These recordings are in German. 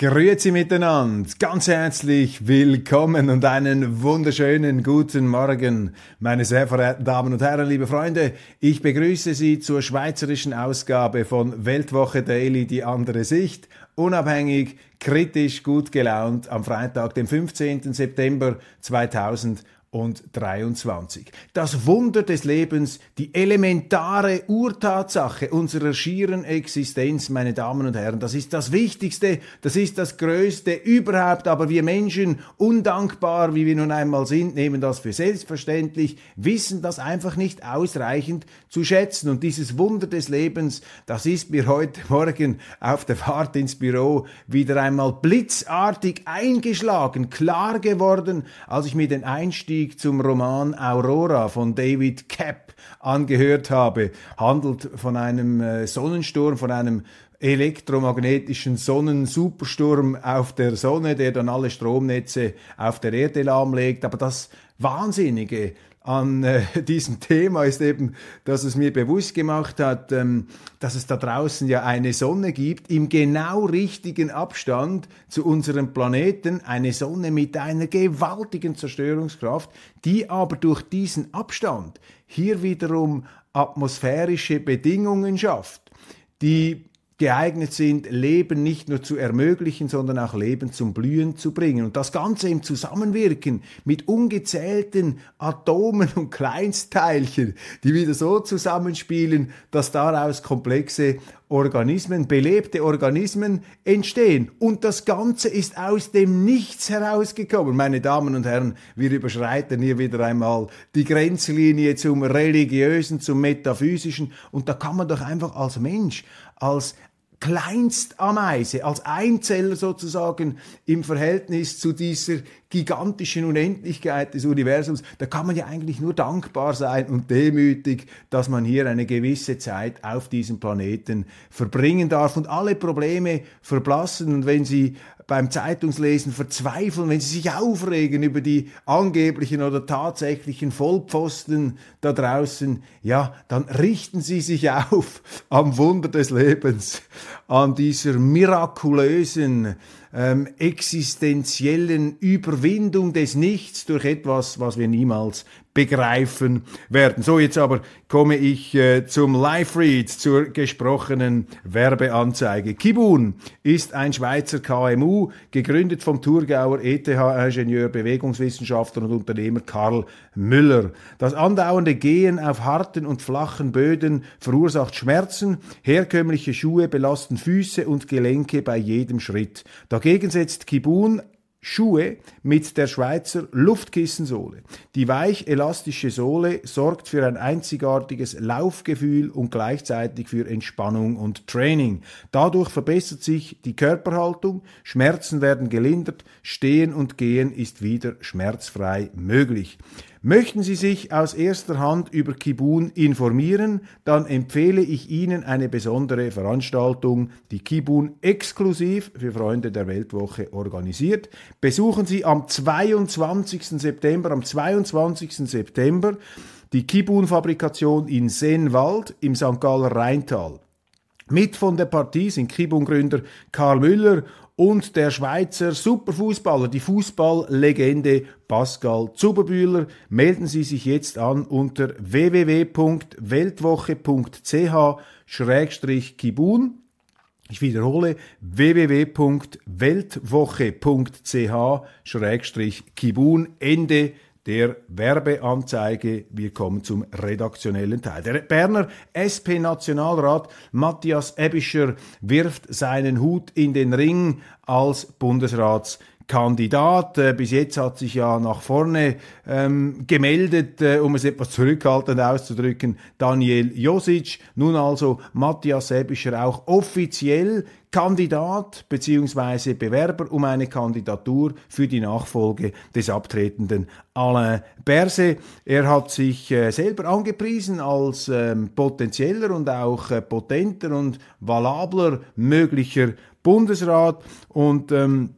Grüezi miteinander, ganz herzlich willkommen und einen wunderschönen guten Morgen, meine sehr verehrten Damen und Herren, liebe Freunde. Ich begrüße Sie zur schweizerischen Ausgabe von Weltwoche Daily, die andere Sicht, unabhängig, kritisch, gut gelaunt am Freitag, dem 15. September 2020 und 23. Das Wunder des Lebens, die elementare Urtatsache unserer schieren Existenz, meine Damen und Herren, das ist das Wichtigste, das ist das Größte überhaupt, aber wir Menschen, undankbar wie wir nun einmal sind, nehmen das für selbstverständlich, wissen das einfach nicht ausreichend zu schätzen und dieses Wunder des Lebens, das ist mir heute Morgen auf der Fahrt ins Büro wieder einmal blitzartig eingeschlagen, klar geworden, als ich mir den Einstieg Einstieg zum Roman Aurora von David Kapp angehört habe. Handelt von einem äh, Sonnensturm, von einem elektromagnetischen Sonnensupersturm auf der Sonne, der dann alle Stromnetze auf der Erde lahmlegt. Aber das Wahnsinnige an äh, diesem Thema ist eben, dass es mir bewusst gemacht hat, ähm, dass es da draußen ja eine Sonne gibt, im genau richtigen Abstand zu unserem Planeten, eine Sonne mit einer gewaltigen Zerstörungskraft, die aber durch diesen Abstand hier wiederum atmosphärische Bedingungen schafft, die geeignet sind, Leben nicht nur zu ermöglichen, sondern auch Leben zum Blühen zu bringen. Und das Ganze im Zusammenwirken mit ungezählten Atomen und Kleinstteilchen, die wieder so zusammenspielen, dass daraus komplexe Organismen, belebte Organismen entstehen. Und das Ganze ist aus dem Nichts herausgekommen. Meine Damen und Herren, wir überschreiten hier wieder einmal die Grenzlinie zum Religiösen, zum Metaphysischen. Und da kann man doch einfach als Mensch, als Kleinstameise, als Einzeller sozusagen im Verhältnis zu dieser gigantischen Unendlichkeit des Universums, da kann man ja eigentlich nur dankbar sein und demütig, dass man hier eine gewisse Zeit auf diesem Planeten verbringen darf und alle Probleme verblassen. Und wenn Sie beim Zeitungslesen verzweifeln, wenn sie sich aufregen über die angeblichen oder tatsächlichen Vollpfosten da draußen, ja, dann richten sie sich auf am Wunder des Lebens, an dieser mirakulösen, ähm, existenziellen Überwindung des Nichts durch etwas, was wir niemals begreifen werden. So, jetzt aber komme ich äh, zum Live-Read, zur gesprochenen Werbeanzeige. Kibun ist ein Schweizer KMU, gegründet vom Thurgauer ETH-Ingenieur, Bewegungswissenschaftler und Unternehmer Karl Müller. Das andauernde Gehen auf harten und flachen Böden verursacht Schmerzen. Herkömmliche Schuhe belasten Füße und Gelenke bei jedem Schritt. Dagegen setzt Kibun Schuhe mit der Schweizer Luftkissensohle. Die weich elastische Sohle sorgt für ein einzigartiges Laufgefühl und gleichzeitig für Entspannung und Training. Dadurch verbessert sich die Körperhaltung, Schmerzen werden gelindert, Stehen und Gehen ist wieder schmerzfrei möglich. Möchten Sie sich aus erster Hand über Kibun informieren, dann empfehle ich Ihnen eine besondere Veranstaltung, die Kibun exklusiv für Freunde der Weltwoche organisiert. Besuchen Sie am 22. September, am 22. September die Kibun-Fabrikation in Seenwald im St. Galler Rheintal. Mit von der Partie sind Kibun-Gründer Karl Müller und der Schweizer Superfußballer, die Fußballlegende Pascal Zuberbühler. Melden Sie sich jetzt an unter www.weltwoche.ch-kibun. Ich wiederhole www.weltwoche.ch-kibun. Ende der Werbeanzeige. Wir kommen zum redaktionellen Teil. Der Berner SP-Nationalrat Matthias Ebischer wirft seinen Hut in den Ring als Bundesratskandidat. Kandidat. Äh, bis jetzt hat sich ja nach vorne ähm, gemeldet, äh, um es etwas zurückhaltend auszudrücken, Daniel Josic. Nun also Matthias Sebischer auch offiziell Kandidat bzw. Bewerber um eine Kandidatur für die Nachfolge des abtretenden Alain Berset. Er hat sich äh, selber angepriesen als ähm, potenzieller und auch äh, potenter und valabler möglicher Bundesrat und ähm,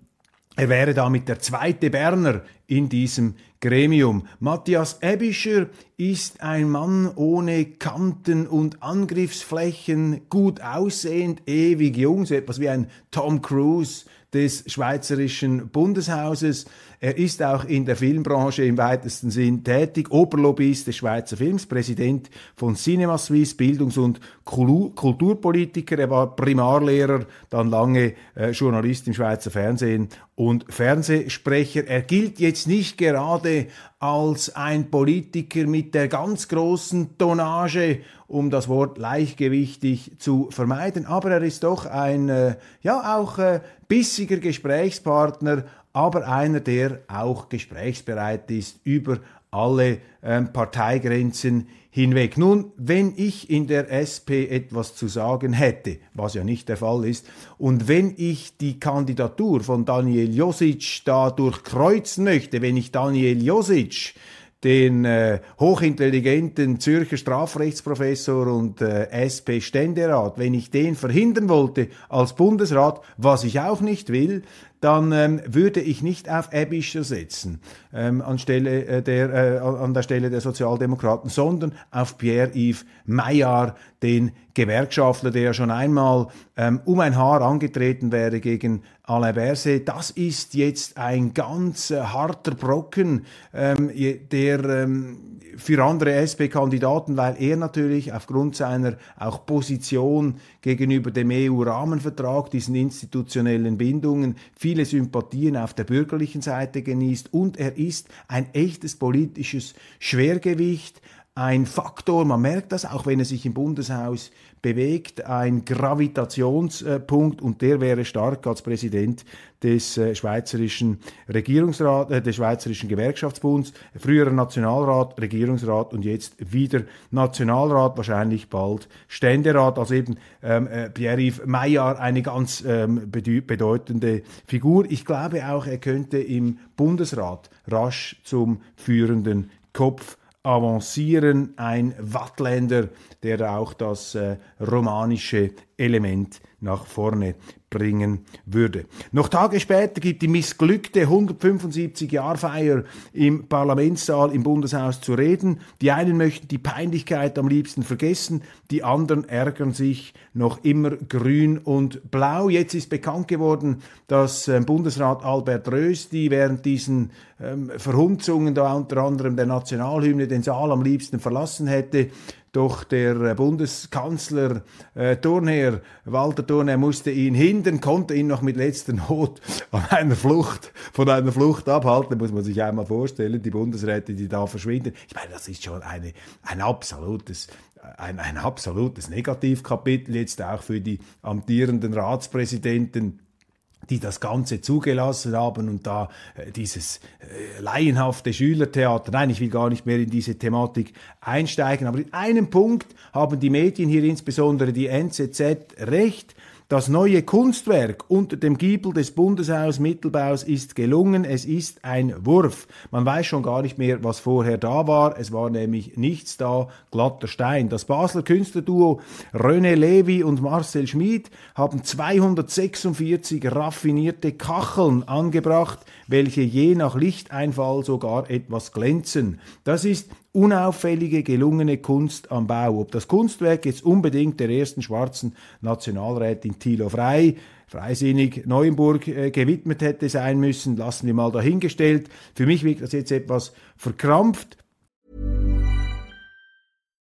er wäre damit der zweite Berner in diesem Gremium. Matthias Ebischer ist ein Mann ohne Kanten und Angriffsflächen, gut aussehend, ewig jung, so etwas wie ein Tom Cruise des Schweizerischen Bundeshauses. Er ist auch in der Filmbranche im weitesten Sinn tätig, Oberlobbyist des Schweizer Films, Präsident von Cinema Suisse, Bildungs- und Kulturpolitiker. Er war Primarlehrer, dann lange äh, Journalist im Schweizer Fernsehen und Fernsehsprecher. Er gilt jetzt nicht gerade als ein Politiker mit der ganz großen Tonnage, um das Wort leichtgewichtig zu vermeiden, aber er ist doch ein, äh, ja, auch äh, bissiger Gesprächspartner, aber einer, der auch gesprächsbereit ist über alle ähm, Parteigrenzen hinweg. Nun, wenn ich in der SP etwas zu sagen hätte, was ja nicht der Fall ist, und wenn ich die Kandidatur von Daniel Josic da durchkreuzen möchte, wenn ich Daniel Josic den äh, hochintelligenten Zürcher Strafrechtsprofessor und äh, SP-Ständerat, wenn ich den verhindern wollte als Bundesrat, was ich auch nicht will, dann ähm, würde ich nicht auf Ebischer setzen ähm, anstelle äh, der, äh, an der Stelle der Sozialdemokraten, sondern auf Pierre-Yves Maillard, den Gewerkschaftler, der ja schon einmal ähm, um ein Haar angetreten wäre gegen Alain Berset. Das ist jetzt ein ganz äh, harter Brocken, ähm, der ähm, für andere SP-Kandidaten, weil er natürlich aufgrund seiner auch Position gegenüber dem EU-Rahmenvertrag, diesen institutionellen Bindungen, viele Sympathien auf der bürgerlichen Seite genießt und er ist ein echtes politisches Schwergewicht, ein Faktor, man merkt das, auch wenn er sich im Bundeshaus bewegt, ein Gravitationspunkt und der wäre stark als Präsident des äh, Schweizerischen Regierungsrat, äh, des Schweizerischen Gewerkschaftsbunds, früherer Nationalrat, Regierungsrat und jetzt wieder Nationalrat, wahrscheinlich bald Ständerat, also eben ähm, äh, Pierre-Yves Maillard, eine ganz ähm, bedeutende Figur. Ich glaube auch, er könnte im Bundesrat rasch zum führenden Kopf avancieren, ein Wattländer, der auch das äh, romanische Element nach vorne bringen würde. Noch Tage später gibt die missglückte 175-Jahr-Feier im Parlamentssaal im Bundeshaus zu reden. Die einen möchten die Peinlichkeit am liebsten vergessen, die anderen ärgern sich noch immer grün und blau. Jetzt ist bekannt geworden, dass äh, Bundesrat Albert Rösti während diesen ähm, Verhunzungen, da unter anderem der Nationalhymne, den Saal am liebsten verlassen hätte. Doch der äh, Bundeskanzler äh, Thurnherr, Walter Thurnherr, musste ihn hindern, konnte ihn noch mit letzter Not an einer Flucht, von einer Flucht abhalten, muss man sich einmal vorstellen, die Bundesräte, die da verschwinden. Ich meine, das ist schon eine, ein absolutes ein, ein absolutes Negativkapitel jetzt auch für die amtierenden Ratspräsidenten die das Ganze zugelassen haben und da äh, dieses äh, laienhafte Schülertheater, nein, ich will gar nicht mehr in diese Thematik einsteigen, aber in einem Punkt haben die Medien hier insbesondere die NZZ recht, das neue Kunstwerk unter dem Giebel des Bundeshaus Mittelbaus ist gelungen. Es ist ein Wurf. Man weiß schon gar nicht mehr, was vorher da war. Es war nämlich nichts da, glatter Stein. Das Basler Künstlerduo René Levy und Marcel Schmid haben 246 raffinierte Kacheln angebracht, welche je nach Lichteinfall sogar etwas glänzen. Das ist unauffällige, gelungene Kunst am Bau. Ob das Kunstwerk jetzt unbedingt der ersten schwarzen Nationalrätin Thilo Frei, freisinnig Neuenburg äh, gewidmet hätte sein müssen, lassen wir mal dahingestellt. Für mich wirkt das jetzt etwas verkrampft.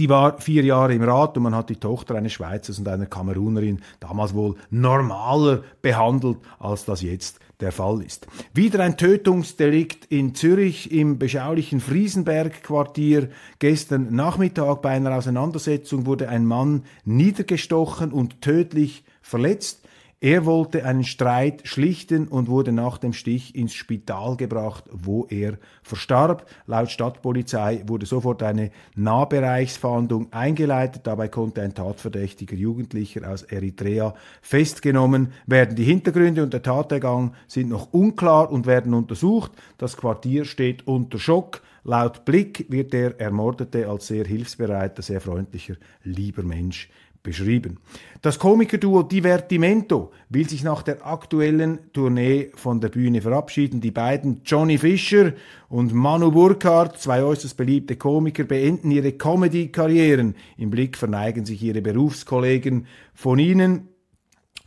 Sie war vier Jahre im Rat und man hat die Tochter eines Schweizers und einer Kamerunerin damals wohl normaler behandelt, als das jetzt der Fall ist. Wieder ein Tötungsdelikt in Zürich im beschaulichen Friesenberg-Quartier. Gestern Nachmittag bei einer Auseinandersetzung wurde ein Mann niedergestochen und tödlich verletzt. Er wollte einen Streit schlichten und wurde nach dem Stich ins Spital gebracht, wo er verstarb. Laut Stadtpolizei wurde sofort eine Nahbereichsfahndung eingeleitet. Dabei konnte ein tatverdächtiger Jugendlicher aus Eritrea festgenommen werden. Die Hintergründe und der Tathergang sind noch unklar und werden untersucht. Das Quartier steht unter Schock. Laut Blick wird der Ermordete als sehr hilfsbereiter, sehr freundlicher, lieber Mensch beschrieben. Das Komikerduo Divertimento will sich nach der aktuellen Tournee von der Bühne verabschieden. Die beiden Johnny Fischer und Manu Burkhardt, zwei äußerst beliebte Komiker, beenden ihre Comedy-Karrieren. Im Blick verneigen sich ihre Berufskollegen. Von ihnen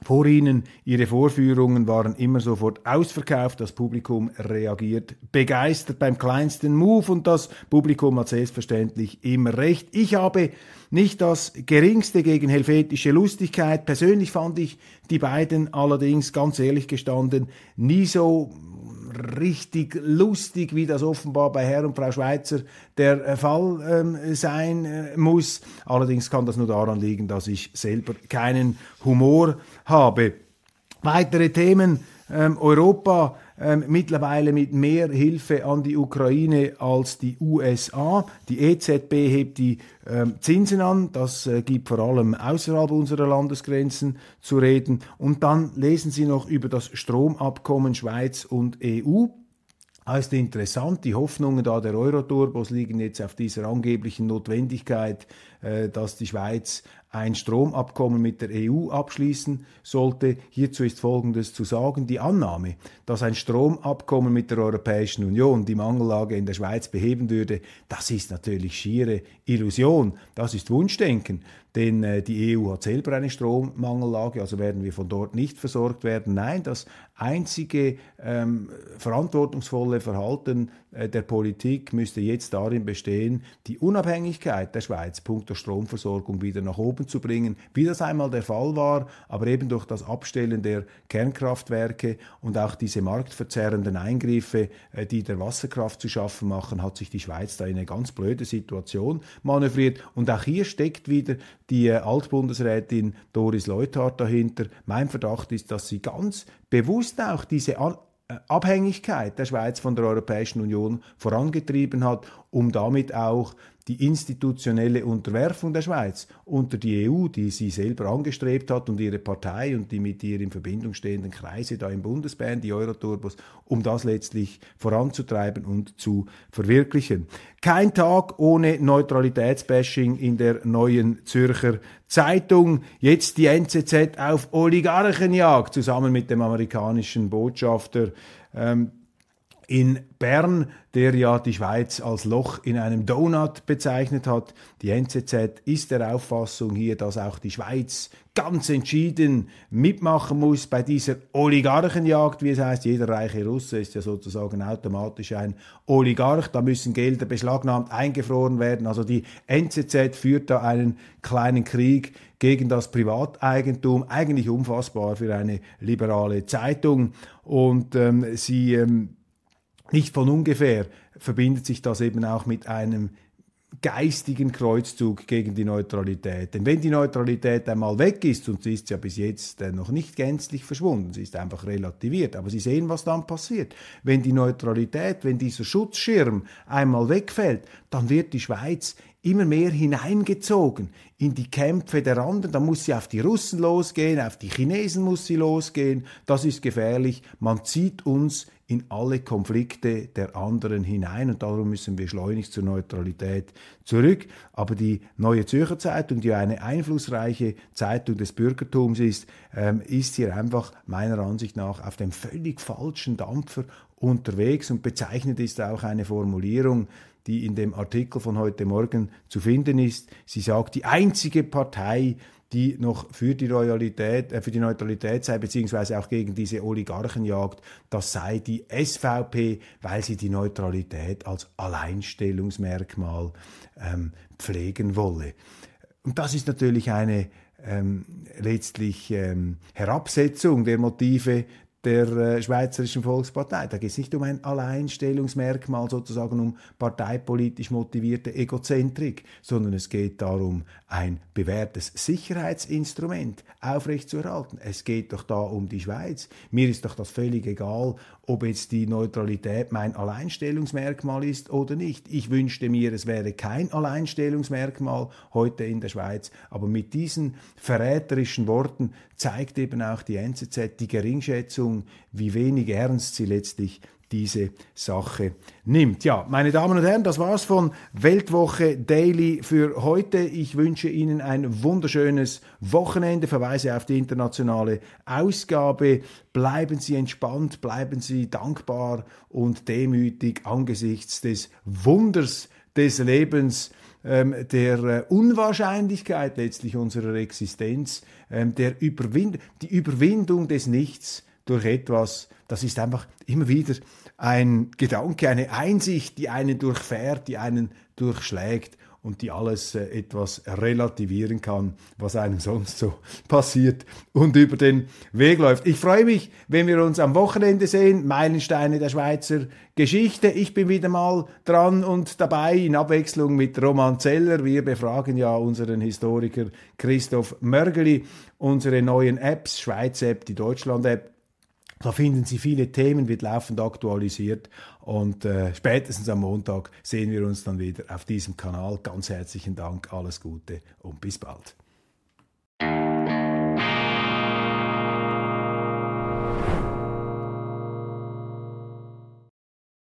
vor ihnen, ihre Vorführungen waren immer sofort ausverkauft, das Publikum reagiert begeistert beim kleinsten Move und das Publikum hat selbstverständlich immer recht. Ich habe nicht das geringste gegen helvetische Lustigkeit. Persönlich fand ich die beiden allerdings, ganz ehrlich gestanden, nie so richtig lustig, wie das offenbar bei Herr und Frau Schweizer der äh, Fall ähm, sein äh, muss. Allerdings kann das nur daran liegen, dass ich selber keinen Humor habe. Weitere Themen. Ähm, Europa ähm, mittlerweile mit mehr Hilfe an die Ukraine als die USA. Die EZB hebt die ähm, Zinsen an, das äh, gibt vor allem außerhalb unserer Landesgrenzen zu reden. Und dann lesen Sie noch über das Stromabkommen Schweiz und EU. Ist interessant, die Hoffnungen da der Euroturbos liegen jetzt auf dieser angeblichen Notwendigkeit, äh, dass die Schweiz ein Stromabkommen mit der EU abschließen sollte. Hierzu ist Folgendes zu sagen. Die Annahme, dass ein Stromabkommen mit der Europäischen Union die Mangellage in der Schweiz beheben würde, das ist natürlich schiere Illusion. Das ist Wunschdenken, denn äh, die EU hat selber eine Strommangellage, also werden wir von dort nicht versorgt werden. Nein, das einzige ähm, verantwortungsvolle Verhalten äh, der Politik müsste jetzt darin bestehen, die Unabhängigkeit der Schweiz punkto Stromversorgung wieder nach oben zu bringen, wie das einmal der Fall war, aber eben durch das Abstellen der Kernkraftwerke und auch diese marktverzerrenden Eingriffe, äh, die der Wasserkraft zu schaffen machen, hat sich die Schweiz da in eine ganz blöde Situation manövriert. Und auch hier steckt wieder die äh, Altbundesrätin Doris Leuthard dahinter. Mein Verdacht ist, dass sie ganz bewusst auch diese äh, Abhängigkeit der Schweiz von der Europäischen Union vorangetrieben hat, um damit auch die institutionelle Unterwerfung der Schweiz unter die EU, die sie selber angestrebt hat und ihre Partei und die mit ihr in Verbindung stehenden Kreise da im Bundesband, die Euroturbos, um das letztlich voranzutreiben und zu verwirklichen. Kein Tag ohne Neutralitätsbashing in der neuen Zürcher Zeitung. Jetzt die NZZ auf Oligarchenjagd zusammen mit dem amerikanischen Botschafter. Ähm, in Bern, der ja die Schweiz als Loch in einem Donut bezeichnet hat. Die NZZ ist der Auffassung hier, dass auch die Schweiz ganz entschieden mitmachen muss bei dieser Oligarchenjagd, wie es heißt. Jeder reiche Russe ist ja sozusagen automatisch ein Oligarch. Da müssen Gelder beschlagnahmt, eingefroren werden. Also die NZZ führt da einen kleinen Krieg gegen das Privateigentum. Eigentlich unfassbar für eine liberale Zeitung. Und ähm, sie ähm, nicht von ungefähr verbindet sich das eben auch mit einem geistigen Kreuzzug gegen die Neutralität. Denn wenn die Neutralität einmal weg ist, und sie ist ja bis jetzt äh, noch nicht gänzlich verschwunden, sie ist einfach relativiert, aber Sie sehen, was dann passiert. Wenn die Neutralität, wenn dieser Schutzschirm einmal wegfällt, dann wird die Schweiz immer mehr hineingezogen in die Kämpfe der anderen. Da muss sie auf die Russen losgehen, auf die Chinesen muss sie losgehen. Das ist gefährlich. Man zieht uns in alle Konflikte der anderen hinein und darum müssen wir schleunigst zur Neutralität zurück. Aber die Neue Zürcher Zeitung, die eine einflussreiche Zeitung des Bürgertums ist, ähm, ist hier einfach meiner Ansicht nach auf dem völlig falschen Dampfer unterwegs und bezeichnet ist auch eine Formulierung, die in dem Artikel von heute Morgen zu finden ist. Sie sagt, die einzige Partei, die noch für die Loyalität, äh, für die Neutralität sei, beziehungsweise auch gegen diese Oligarchenjagd, das sei die SVP, weil sie die Neutralität als Alleinstellungsmerkmal ähm, pflegen wolle. Und das ist natürlich eine ähm, letztlich ähm, Herabsetzung der Motive der äh, Schweizerischen Volkspartei. Da geht es nicht um ein Alleinstellungsmerkmal, sozusagen um parteipolitisch motivierte Egozentrik, sondern es geht darum, ein bewährtes Sicherheitsinstrument aufrechtzuerhalten. Es geht doch da um die Schweiz. Mir ist doch das völlig egal, ob jetzt die Neutralität mein Alleinstellungsmerkmal ist oder nicht. Ich wünschte mir, es wäre kein Alleinstellungsmerkmal heute in der Schweiz, aber mit diesen verräterischen Worten zeigt eben auch die NZZ die Geringschätzung, wie wenig ernst sie letztlich diese Sache nimmt. Ja, meine Damen und Herren, das war's von Weltwoche Daily für heute. Ich wünsche Ihnen ein wunderschönes Wochenende. Verweise auf die internationale Ausgabe. Bleiben Sie entspannt, bleiben Sie dankbar und demütig angesichts des Wunders des Lebens ähm, der äh, Unwahrscheinlichkeit letztlich unserer Existenz, ähm, der Überwind die Überwindung des Nichts durch etwas, das ist einfach immer wieder ein Gedanke, eine Einsicht, die einen durchfährt, die einen durchschlägt und die alles äh, etwas relativieren kann, was einem sonst so passiert und über den Weg läuft. Ich freue mich, wenn wir uns am Wochenende sehen, Meilensteine der Schweizer Geschichte. Ich bin wieder mal dran und dabei in Abwechslung mit Roman Zeller. Wir befragen ja unseren Historiker Christoph Mörgeli, unsere neuen Apps, Schweiz-App, die Deutschland-App da finden Sie viele Themen, wird laufend aktualisiert und äh, spätestens am Montag sehen wir uns dann wieder auf diesem Kanal. Ganz herzlichen Dank, alles Gute und bis bald.